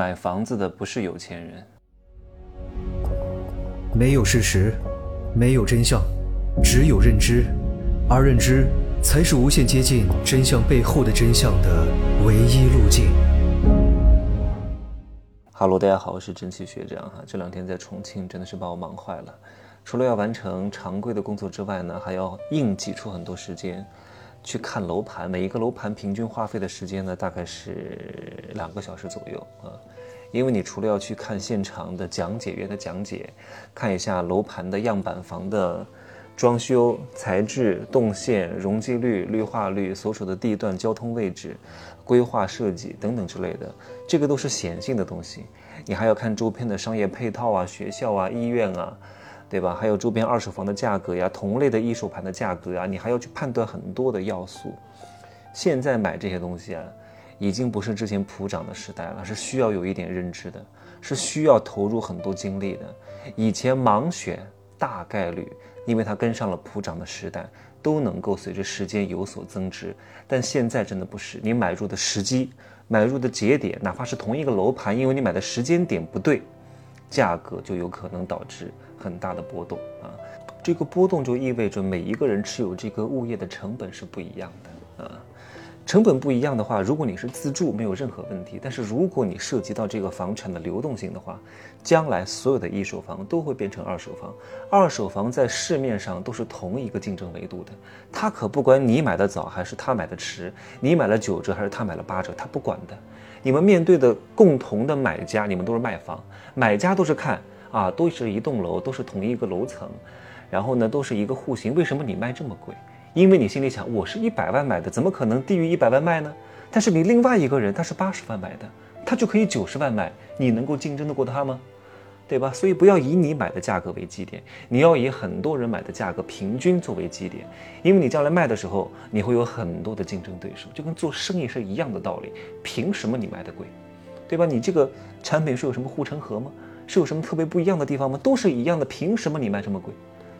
买房子的不是有钱人。没有事实，没有真相，只有认知，而认知才是无限接近真相背后的真相的唯一路径。哈喽，大家好，我是蒸汽学长哈。这两天在重庆真的是把我忙坏了，除了要完成常规的工作之外呢，还要硬挤出很多时间去看楼盘。每一个楼盘平均花费的时间呢，大概是两个小时左右啊。因为你除了要去看现场的讲解员的讲解，看一下楼盘的样板房的装修材质、动线、容积率、绿化率、所处的地段、交通位置、规划设计等等之类的，这个都是显性的东西。你还要看周边的商业配套啊、学校啊、医院啊，对吧？还有周边二手房的价格呀、同类的一手盘的价格呀，你还要去判断很多的要素。现在买这些东西啊。已经不是之前普涨的时代了，是需要有一点认知的，是需要投入很多精力的。以前盲选大概率，因为它跟上了普涨的时代，都能够随着时间有所增值。但现在真的不是，你买入的时机、买入的节点，哪怕是同一个楼盘，因为你买的时间点不对，价格就有可能导致很大的波动啊。这个波动就意味着每一个人持有这个物业的成本是不一样的啊。成本不一样的话，如果你是自住，没有任何问题。但是如果你涉及到这个房产的流动性的话，将来所有的一手房都会变成二手房。二手房在市面上都是同一个竞争维度的，他可不管你买的早还是他买的迟，你买了九折还是他买了八折，他不管的。你们面对的共同的买家，你们都是卖方，买家都是看啊，都是一栋楼，都是同一个楼层，然后呢，都是一个户型，为什么你卖这么贵？因为你心里想，我是一百万买的，怎么可能低于一百万卖呢？但是你另外一个人他是八十万买的，他就可以九十万卖，你能够竞争得过他吗？对吧？所以不要以你买的价格为基点，你要以很多人买的价格平均作为基点，因为你将来卖的时候，你会有很多的竞争对手，就跟做生意是一样的道理。凭什么你卖的贵？对吧？你这个产品是有什么护城河吗？是有什么特别不一样的地方吗？都是一样的，凭什么你卖这么贵？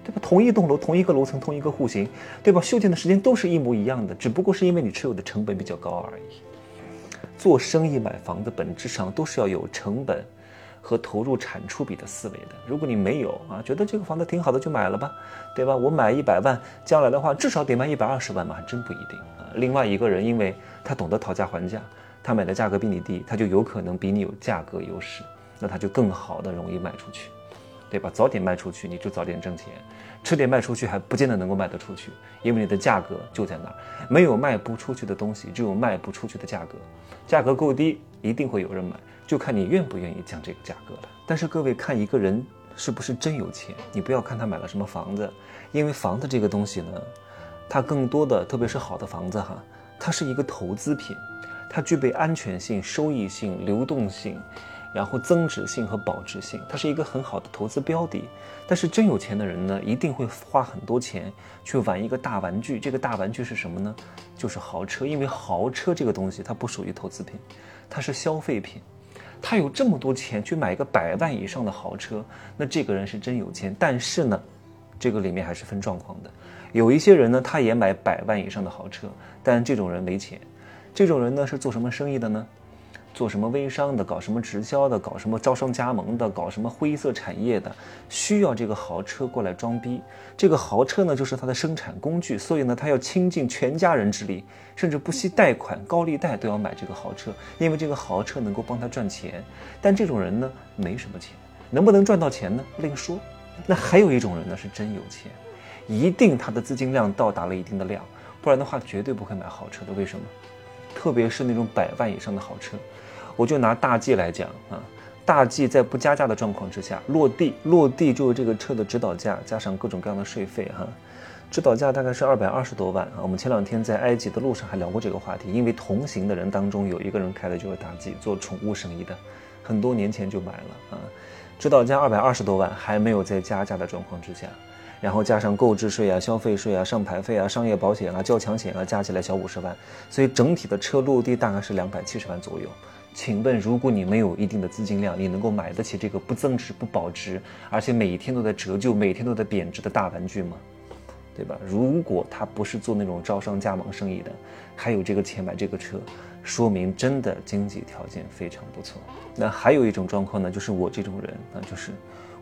对吧？同一栋楼、同一个楼层、同一个户型，对吧？修建的时间都是一模一样的，只不过是因为你持有的成本比较高而已。做生意买房子本质上都是要有成本和投入产出比的思维的。如果你没有啊，觉得这个房子挺好的就买了吧，对吧？我买一百万，将来的话至少得卖一百二十万嘛，还真不一定啊。另外一个人，因为他懂得讨价还价，他买的价格比你低，他就有可能比你有价格优势，那他就更好的容易卖出去。对吧？早点卖出去，你就早点挣钱；迟点卖出去，还不见得能够卖得出去，因为你的价格就在那儿。没有卖不出去的东西，只有卖不出去的价格。价格够低，一定会有人买，就看你愿不愿意降这个价格了。但是各位看一个人是不是真有钱，你不要看他买了什么房子，因为房子这个东西呢，它更多的，特别是好的房子哈，它是一个投资品，它具备安全性、收益性、流动性。然后增值性和保值性，它是一个很好的投资标的。但是真有钱的人呢，一定会花很多钱去玩一个大玩具。这个大玩具是什么呢？就是豪车。因为豪车这个东西它不属于投资品，它是消费品。他有这么多钱去买一个百万以上的豪车，那这个人是真有钱。但是呢，这个里面还是分状况的。有一些人呢，他也买百万以上的豪车，但这种人没钱。这种人呢，是做什么生意的呢？做什么微商的，搞什么直销的，搞什么招商加盟的，搞什么灰色产业的，需要这个豪车过来装逼。这个豪车呢，就是他的生产工具，所以呢，他要倾尽全家人之力，甚至不惜贷款、高利贷都要买这个豪车，因为这个豪车能够帮他赚钱。但这种人呢，没什么钱，能不能赚到钱呢？另说。那还有一种人呢，是真有钱，一定他的资金量到达了一定的量，不然的话绝对不会买豪车的。为什么？特别是那种百万以上的豪车。我就拿大 G 来讲啊，大 G 在不加价的状况之下落地，落地就是这个车的指导价加上各种各样的税费哈，指导价大概是二百二十多万啊。我们前两天在埃及的路上还聊过这个话题，因为同行的人当中有一个人开的就是大 G，做宠物生意的，很多年前就买了啊，指导价二百二十多万，还没有在加价的状况之下，然后加上购置税啊、消费税啊、上牌费啊、商业保险啊、交强险啊，加起来小五十万，所以整体的车落地大概是两百七十万左右。请问，如果你没有一定的资金量，你能够买得起这个不增值、不保值，而且每天都在折旧、每天都在贬值的大玩具吗？对吧？如果他不是做那种招商加盟生意的，还有这个钱买这个车，说明真的经济条件非常不错。那还有一种状况呢，就是我这种人，那就是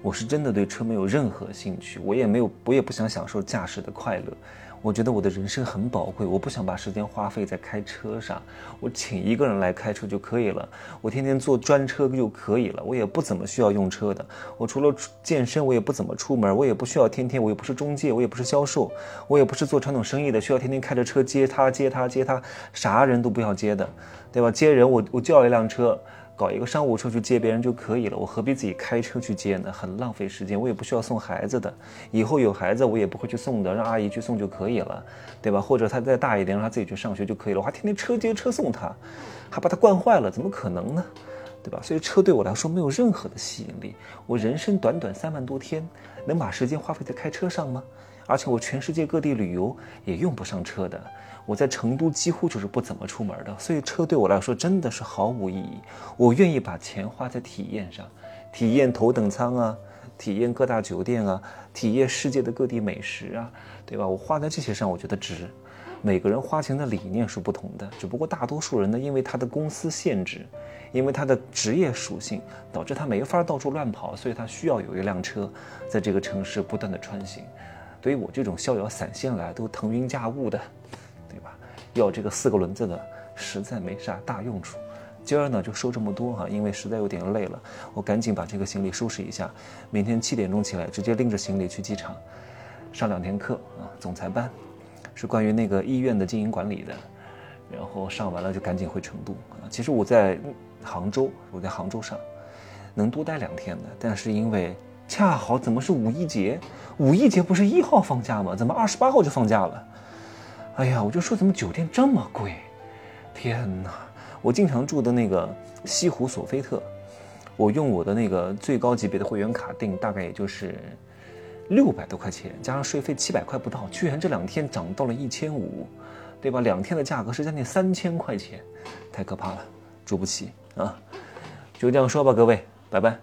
我是真的对车没有任何兴趣，我也没有，我也不想享受驾驶的快乐。我觉得我的人生很宝贵，我不想把时间花费在开车上。我请一个人来开车就可以了，我天天坐专车就可以了。我也不怎么需要用车的。我除了健身，我也不怎么出门。我也不需要天天，我也不是中介，我也不是销售，我也不是做传统生意的，需要天天开着车接他接他接，他啥人都不要接的，对吧？接人我我叫一辆车。搞一个商务车去接别人就可以了，我何必自己开车去接呢？很浪费时间，我也不需要送孩子的。以后有孩子我也不会去送的，让阿姨去送就可以了，对吧？或者他再大一点，让他自己去上学就可以了。我还天天车接车送他，还把他惯坏了，怎么可能呢？对吧？所以车对我来说没有任何的吸引力。我人生短短三万多天，能把时间花费在开车上吗？而且我全世界各地旅游也用不上车的。我在成都几乎就是不怎么出门的，所以车对我来说真的是毫无意义。我愿意把钱花在体验上，体验头等舱啊，体验各大酒店啊，体验世界的各地美食啊，对吧？我花在这些上，我觉得值。每个人花钱的理念是不同的，只不过大多数人呢，因为他的公司限制，因为他的职业属性，导致他没法到处乱跑，所以他需要有一辆车，在这个城市不断的穿行。对于我这种逍遥散仙来都腾云驾雾的。对吧要这个四个轮子的实在没啥大用处，今儿呢就收这么多哈，因为实在有点累了，我赶紧把这个行李收拾一下，明天七点钟起来，直接拎着行李去机场，上两天课啊，总裁班，是关于那个医院的经营管理的，然后上完了就赶紧回成都啊。其实我在杭州，我在杭州上，能多待两天的，但是因为恰好怎么是五一节，五一节不是一号放假吗？怎么二十八号就放假了？哎呀，我就说怎么酒店这么贵？天哪！我经常住的那个西湖索菲特，我用我的那个最高级别的会员卡订，大概也就是六百多块钱，加上税费七百块不到，居然这两天涨到了一千五，对吧？两天的价格是将近三千块钱，太可怕了，住不起啊！就这样说吧，各位，拜拜。